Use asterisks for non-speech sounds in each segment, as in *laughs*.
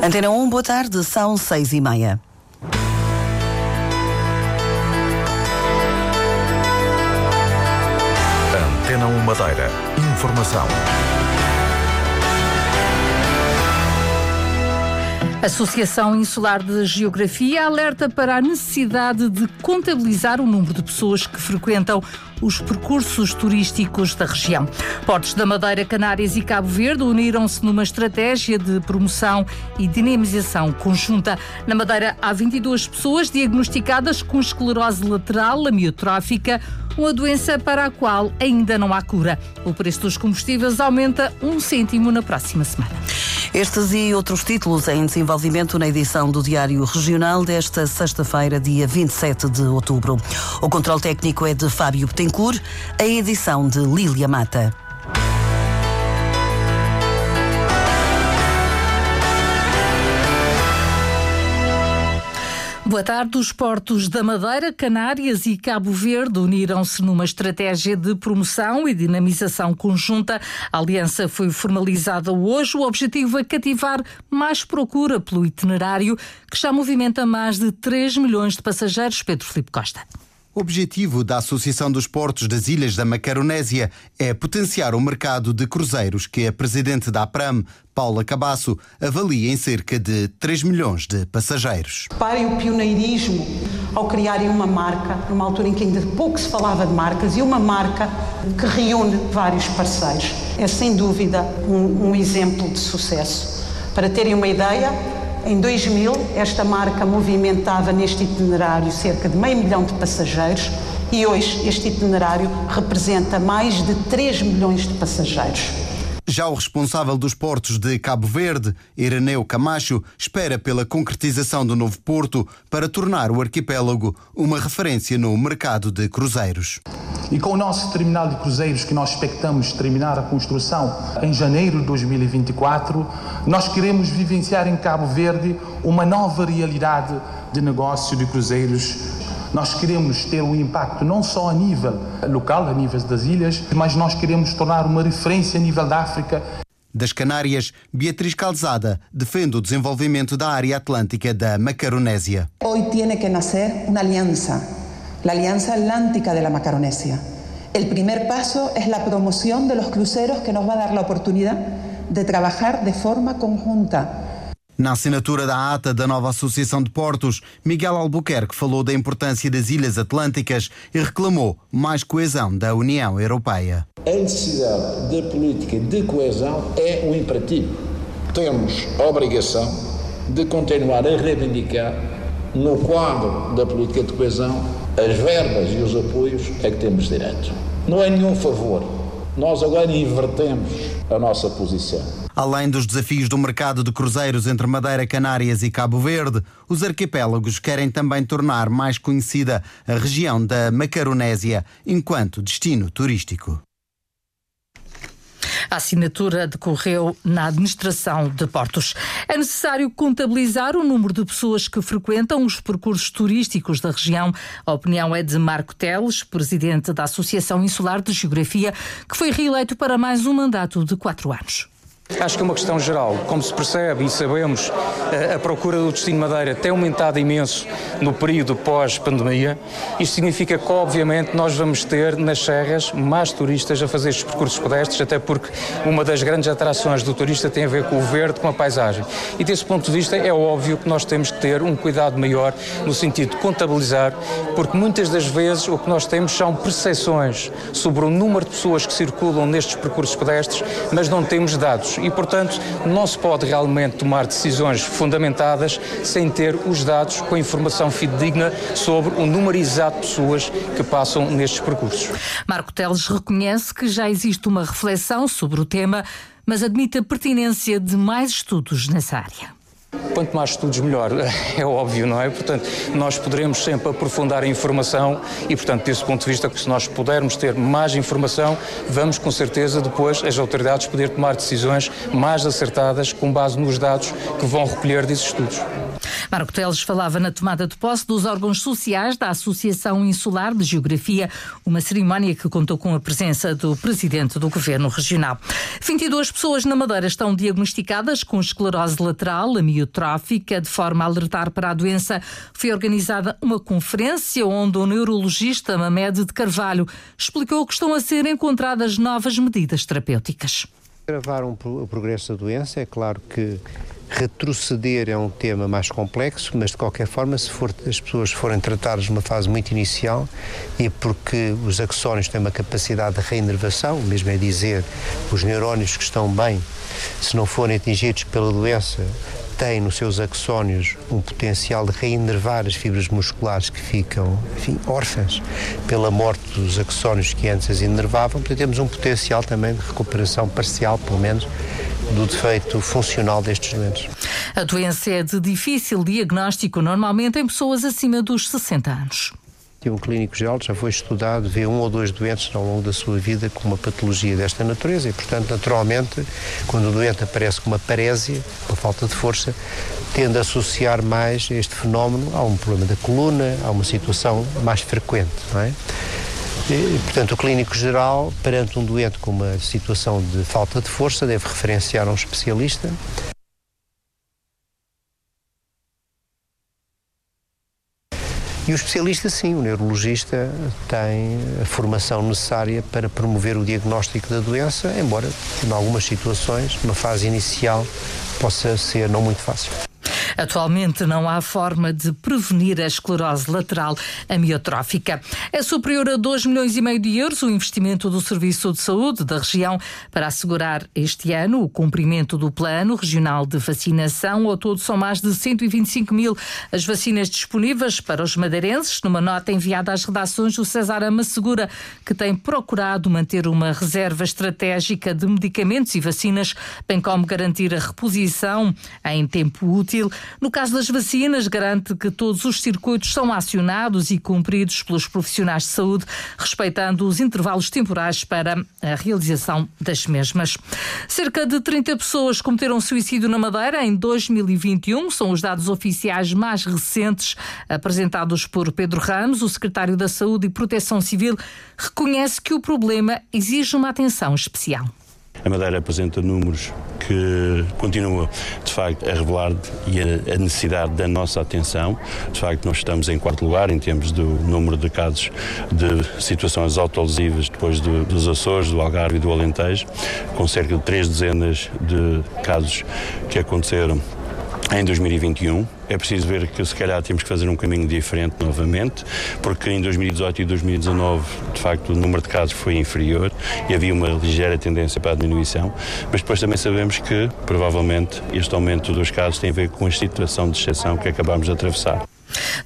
Antena 1, boa tarde, são seis e meia. Antena 1 Madeira. Informação. Associação Insular de Geografia alerta para a necessidade de contabilizar o número de pessoas que frequentam os percursos turísticos da região. Portos da Madeira, Canárias e Cabo Verde uniram-se numa estratégia de promoção e dinamização conjunta. Na Madeira, há 22 pessoas diagnosticadas com esclerose lateral amiotrófica, uma doença para a qual ainda não há cura. O preço dos combustíveis aumenta um cêntimo na próxima semana. Estes e outros títulos em desenvolvimento na edição do Diário Regional desta sexta-feira, dia 27 de outubro. O controle técnico é de Fábio Betancourt, a edição de Lília Mata. Boa tarde. Os portos da Madeira, Canárias e Cabo Verde uniram-se numa estratégia de promoção e dinamização conjunta. A aliança foi formalizada hoje. O objetivo é cativar mais procura pelo itinerário, que já movimenta mais de 3 milhões de passageiros. Pedro Filipe Costa. Objetivo da Associação dos Portos das Ilhas da Macaronésia é potenciar o mercado de cruzeiros que a presidente da APRAM, Paula Cabasso, avalia em cerca de 3 milhões de passageiros. Parem o pioneirismo ao criarem uma marca, numa altura em que ainda pouco se falava de marcas, e uma marca que reúne vários parceiros. É sem dúvida um, um exemplo de sucesso. Para terem uma ideia, em 2000, esta marca movimentava neste itinerário cerca de meio milhão de passageiros e hoje este itinerário representa mais de 3 milhões de passageiros. Já o responsável dos portos de Cabo Verde, Ireneu Camacho, espera pela concretização do novo porto para tornar o arquipélago uma referência no mercado de cruzeiros. E com o nosso terminal de cruzeiros, que nós expectamos terminar a construção em janeiro de 2024, nós queremos vivenciar em Cabo Verde uma nova realidade de negócio de cruzeiros nós queremos ter um impacto não só a nível local, a nível das ilhas, mas nós queremos tornar uma referência a nível da África. Das Canárias, Beatriz Calzada defende o desenvolvimento da área atlântica da Macaronésia. Hoy tiene que nacer una alianza, la Alianza Atlántica de la Macaronesia. El primer paso es la promoción de los cruceros que nos va a dar la oportunidad de trabajar de forma conjunta na assinatura da ata da nova Associação de Portos, Miguel Albuquerque falou da importância das Ilhas Atlânticas e reclamou mais coesão da União Europeia. A necessidade da política de coesão é um imperativo. Temos a obrigação de continuar a reivindicar, no quadro da política de coesão, as verbas e os apoios a que temos direito. Não é nenhum favor. Nós agora invertemos a nossa posição. Além dos desafios do mercado de cruzeiros entre Madeira, Canárias e Cabo Verde, os arquipélagos querem também tornar mais conhecida a região da Macaronésia enquanto destino turístico. A assinatura decorreu na administração de portos. É necessário contabilizar o número de pessoas que frequentam os percursos turísticos da região. A opinião é de Marco Teles, presidente da Associação Insular de Geografia, que foi reeleito para mais um mandato de quatro anos. Acho que é uma questão geral. Como se percebe e sabemos, a procura do destino Madeira tem aumentado imenso no período pós-pandemia. Isto significa que, obviamente, nós vamos ter nas serras mais turistas a fazer estes percursos pedestres, até porque uma das grandes atrações do turista tem a ver com o verde, com a paisagem. E desse ponto de vista, é óbvio que nós temos que ter um cuidado maior no sentido de contabilizar, porque muitas das vezes o que nós temos são percepções sobre o número de pessoas que circulam nestes percursos pedestres, mas não temos dados e, portanto, não se pode realmente tomar decisões fundamentadas sem ter os dados com informação fidedigna sobre o número exato de pessoas que passam nestes percursos. Marco Teles reconhece que já existe uma reflexão sobre o tema, mas admite a pertinência de mais estudos nessa área. Quanto mais estudos, melhor, *laughs* é óbvio, não é? Portanto, nós poderemos sempre aprofundar a informação e, portanto, desse ponto de vista, se nós pudermos ter mais informação, vamos com certeza depois as autoridades poder tomar decisões mais acertadas com base nos dados que vão recolher desses estudos. Marco Teles falava na tomada de posse dos órgãos sociais da Associação Insular de Geografia, uma cerimónia que contou com a presença do presidente do Governo Regional. 22 pessoas na Madeira estão diagnosticadas com esclerose lateral amiotrófica. De forma a alertar para a doença, foi organizada uma conferência onde o neurologista Mamed de Carvalho explicou que estão a ser encontradas novas medidas terapêuticas. Gravar um, o progresso da doença, é claro que retroceder é um tema mais complexo, mas de qualquer forma, se for, as pessoas forem tratadas numa fase muito inicial e porque os axónios têm uma capacidade de reinervação, mesmo é dizer, os neurónios que estão bem, se não forem atingidos pela doença, têm nos seus axónios um potencial de reinervar as fibras musculares que ficam, enfim, órfãs pela morte dos axónios que antes as inervavam. Portanto, temos um potencial também de recuperação parcial, pelo menos, do defeito funcional destes doentes. A doença é de difícil diagnóstico, normalmente em pessoas acima dos 60 anos. Um clínico geral já foi estudado, vê um ou dois doentes ao longo da sua vida com uma patologia desta natureza e, portanto, naturalmente, quando o doente aparece com uma parésia, uma falta de força, tende a associar mais este fenómeno a um problema da coluna, a uma situação mais frequente, não é? Portanto, o clínico geral, perante um doente com uma situação de falta de força, deve referenciar a um especialista. E o especialista, sim, o neurologista tem a formação necessária para promover o diagnóstico da doença, embora, em algumas situações, numa fase inicial, possa ser não muito fácil. Atualmente não há forma de prevenir a esclerose lateral amiotrófica. É superior a 2 milhões e meio de euros o investimento do Serviço de Saúde da região para assegurar este ano o cumprimento do Plano Regional de Vacinação. Ao todo são mais de 125 mil as vacinas disponíveis para os madeirenses. Numa nota enviada às redações, o César Ama assegura que tem procurado manter uma reserva estratégica de medicamentos e vacinas, bem como garantir a reposição em tempo útil. No caso das vacinas, garante que todos os circuitos são acionados e cumpridos pelos profissionais de saúde, respeitando os intervalos temporais para a realização das mesmas. Cerca de 30 pessoas cometeram suicídio na Madeira em 2021. São os dados oficiais mais recentes apresentados por Pedro Ramos, o secretário da Saúde e Proteção Civil, reconhece que o problema exige uma atenção especial. A Madeira apresenta números que continuam, de facto, a revelar e a, necessidade da nossa atenção. De facto, nós estamos em quarto lugar em termos do número de casos de situações autolesivas depois do, dos Açores, do Algarve e do Alentejo, com cerca de três dezenas de casos que aconteceram em 2021. É preciso ver que se calhar temos que fazer um caminho diferente novamente, porque em 2018 e 2019, de facto, o número de casos foi inferior e havia uma ligeira tendência para a diminuição, mas depois também sabemos que, provavelmente, este aumento dos casos tem a ver com a situação de exceção que acabamos de atravessar.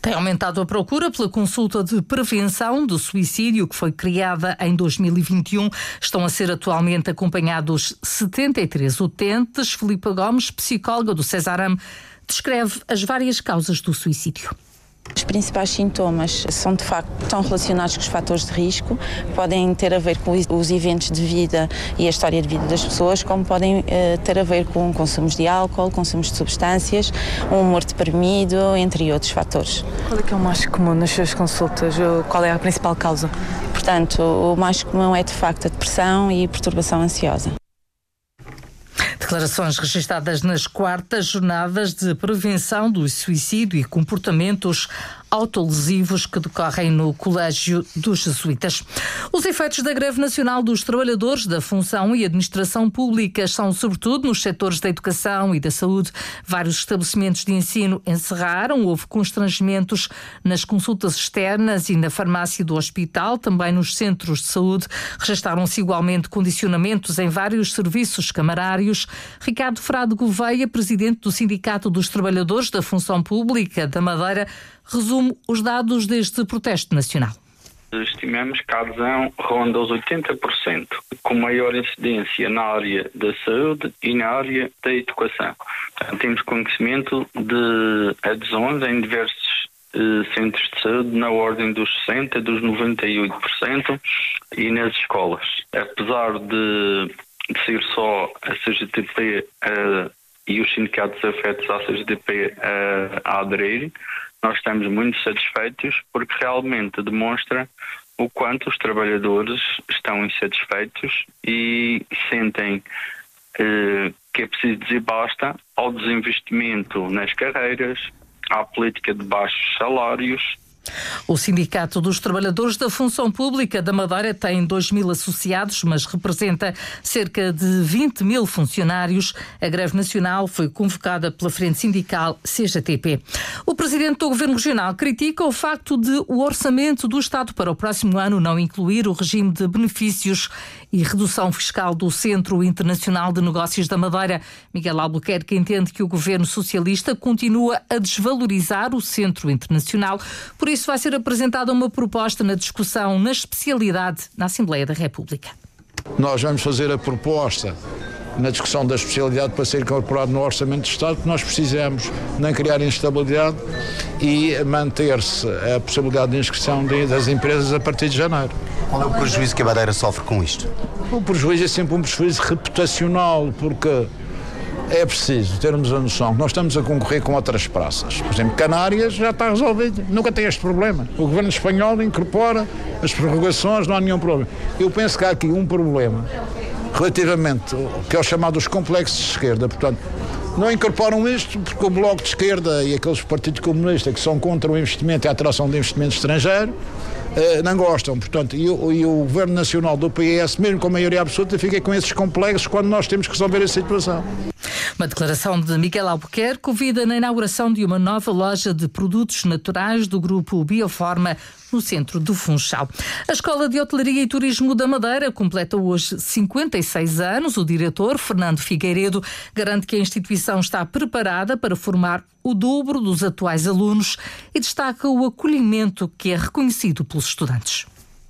Tem aumentado a procura pela consulta de prevenção do suicídio, que foi criada em 2021. Estão a ser atualmente acompanhados 73 utentes. Filipa Gomes, psicóloga do Cesaram, descreve as várias causas do suicídio. Os principais sintomas são de facto estão relacionados com os fatores de risco, podem ter a ver com os eventos de vida e a história de vida das pessoas, como podem eh, ter a ver com consumos de álcool, consumos de substâncias, um humor deprimido, entre outros fatores. Qual é que é o mais comum nas suas consultas? Qual é a principal causa? Portanto, o mais comum é de facto a depressão e perturbação ansiosa. Declarações registradas nas quartas jornadas de prevenção do suicídio e comportamentos autolesivos que decorrem no Colégio dos Jesuítas. Os efeitos da greve nacional dos trabalhadores da função e administração pública são sobretudo nos setores da educação e da saúde. Vários estabelecimentos de ensino encerraram, houve constrangimentos nas consultas externas e na farmácia do hospital, também nos centros de saúde. Registaram-se igualmente condicionamentos em vários serviços camarários. Ricardo Frade Gouveia, presidente do Sindicato dos Trabalhadores da Função Pública da Madeira, resume os dados deste protesto nacional. Estimamos que a adesão ronda os 80%, com maior incidência na área da saúde e na área da educação. Portanto, temos conhecimento de adesões em diversos eh, centros de saúde na ordem dos 60%, dos 98% e nas escolas. Apesar de, de ser só a CGTP a e os sindicatos afetos à CGTP a, a aderir, nós estamos muito satisfeitos porque realmente demonstra o quanto os trabalhadores estão insatisfeitos e sentem eh, que é preciso dizer basta ao desinvestimento nas carreiras, à política de baixos salários o Sindicato dos Trabalhadores da Função Pública da Madeira tem 2 mil associados, mas representa cerca de 20 mil funcionários. A greve nacional foi convocada pela Frente Sindical CGTP. O presidente do Governo Regional critica o facto de o orçamento do Estado para o próximo ano não incluir o regime de benefícios e redução fiscal do Centro Internacional de Negócios da Madeira. Miguel Albuquerque entende que o governo socialista continua a desvalorizar o Centro Internacional. Por isso, vai ser apresentada uma proposta na discussão na especialidade na Assembleia da República. Nós vamos fazer a proposta na discussão da especialidade para ser incorporado no Orçamento de Estado, que nós precisamos não criar instabilidade e manter-se a possibilidade de inscrição das empresas a partir de janeiro. Qual é o prejuízo que a Madeira sofre com isto? O prejuízo é sempre um prejuízo reputacional, porque é preciso termos a noção que nós estamos a concorrer com outras praças. Por exemplo, Canárias já está resolvido, nunca tem este problema. O governo espanhol incorpora as prorrogações, não há nenhum problema. Eu penso que há aqui um problema relativamente que é o chamado os complexos de esquerda. Portanto, não incorporam isto porque o Bloco de Esquerda e aqueles partidos comunistas que são contra o investimento e a atração de investimento estrangeiro eh, não gostam. Portanto, e, e, o Governo Nacional do PS, mesmo com a maioria absoluta, fica com esses complexos quando nós temos que resolver a situação. Uma declaração de Miguel Albuquerque, ouvida na inauguração de uma nova loja de produtos naturais do grupo Bioforma no centro do Funchal. A Escola de Hotelaria e Turismo da Madeira completa hoje 56 anos. O diretor, Fernando Figueiredo, garante que a instituição está preparada para formar o dobro dos atuais alunos e destaca o acolhimento que é reconhecido pelos estudantes.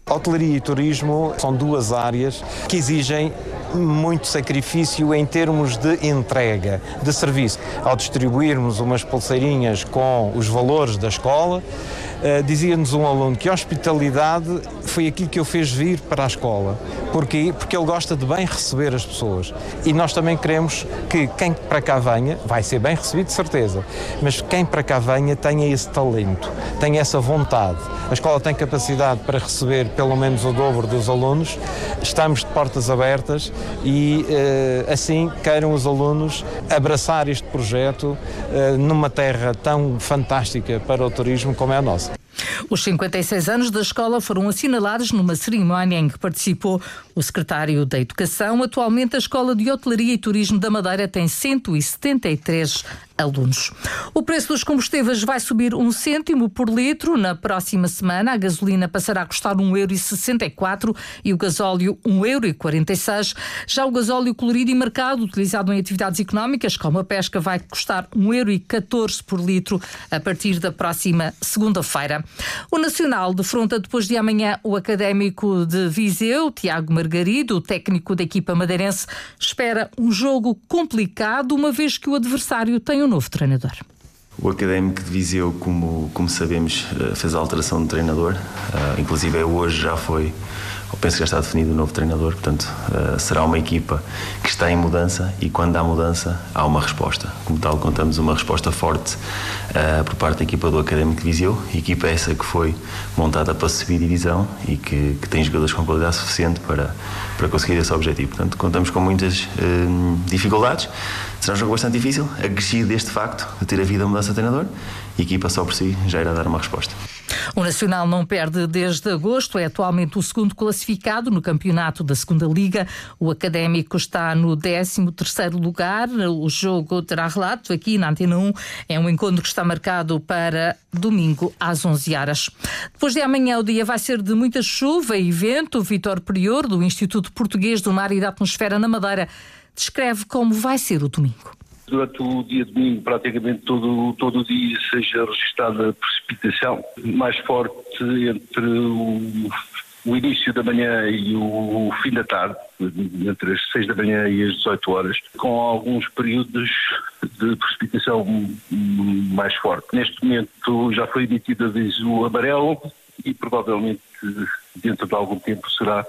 Hotelaria e turismo são duas áreas que exigem muito sacrifício em termos de entrega de serviço. Ao distribuirmos umas pulseirinhas com os valores da escola, Uh, Dizia-nos um aluno que a hospitalidade foi aquilo que o fez vir para a escola. Porquê? Porque ele gosta de bem receber as pessoas. E nós também queremos que quem para cá venha, vai ser bem recebido de certeza, mas quem para cá venha tenha esse talento, tenha essa vontade. A escola tem capacidade para receber pelo menos o dobro dos alunos, estamos de portas abertas e uh, assim queiram os alunos abraçar este projeto uh, numa terra tão fantástica para o turismo como é a nossa. Os 56 anos da escola foram assinalados numa cerimónia em que participou o secretário da Educação. Atualmente, a Escola de Hotelaria e Turismo da Madeira tem 173 alunos. O preço dos combustíveis vai subir um cêntimo por litro na próxima semana. A gasolina passará a custar 1,64€ e o gasóleo 1,46€. Já o gasóleo colorido e marcado, utilizado em atividades económicas, como a pesca, vai custar 1,14€ por litro a partir da próxima segunda-feira. O Nacional defronta depois de amanhã o académico de Viseu, Tiago Margarido, o técnico da equipa madeirense, espera um jogo complicado, uma vez que o adversário tem um novo treinador. O Académico de Viseu, como, como sabemos, eh, fez a alteração de treinador, uh, inclusive hoje já foi eu penso que já está definido o novo treinador, portanto, uh, será uma equipa que está em mudança e quando há mudança, há uma resposta. Como tal, contamos uma resposta forte uh, por parte da equipa do Académico de Viseu, equipa essa que foi montada para subir divisão e que, que tem jogadores com qualidade suficiente para, para conseguir esse objetivo. Portanto, contamos com muitas uh, dificuldades. Será um jogo bastante difícil, acrescido deste facto de ter havido a mudança de treinador, a equipa só por si já irá dar uma resposta. O Nacional não perde desde agosto, é atualmente o segundo classificado no campeonato da Segunda Liga. O Académico está no 13 lugar. O jogo terá relato aqui na Antena 1. É um encontro que está marcado para domingo às 11 horas. Depois de amanhã o dia vai ser de muita chuva e vento. Vitor Prior, do Instituto Português do Mar e da Atmosfera na Madeira, descreve como vai ser o domingo durante o dia de domingo, praticamente todo, todo o dia, seja registada precipitação mais forte entre o, o início da manhã e o, o, fim da tarde, entre as 6 da manhã e as 18 horas, com alguns períodos de precipitação mais forte. Neste momento já foi emitido aviso amarelo e provavelmente dentro de algum tempo será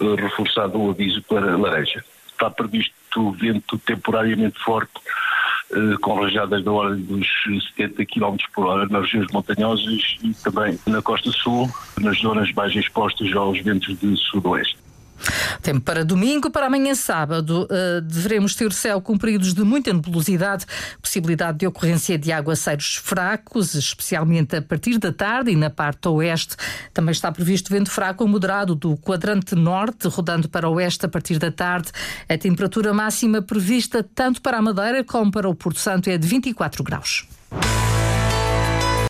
eh, reforçado o aviso para laranja. Está previsto vento temporariamente forte com rajadas da ordem dos 70 km por hora nas regiões montanhosas e também na costa sul, nas zonas mais expostas aos ventos de sudoeste. Tempo para domingo, para amanhã sábado, uh, devemos ter céu com de muita nebulosidade, possibilidade de ocorrência de aguaceiros fracos, especialmente a partir da tarde e na parte oeste. Também está previsto vento fraco ou moderado do quadrante norte, rodando para o oeste a partir da tarde. A temperatura máxima prevista tanto para a Madeira como para o Porto Santo é de 24 graus.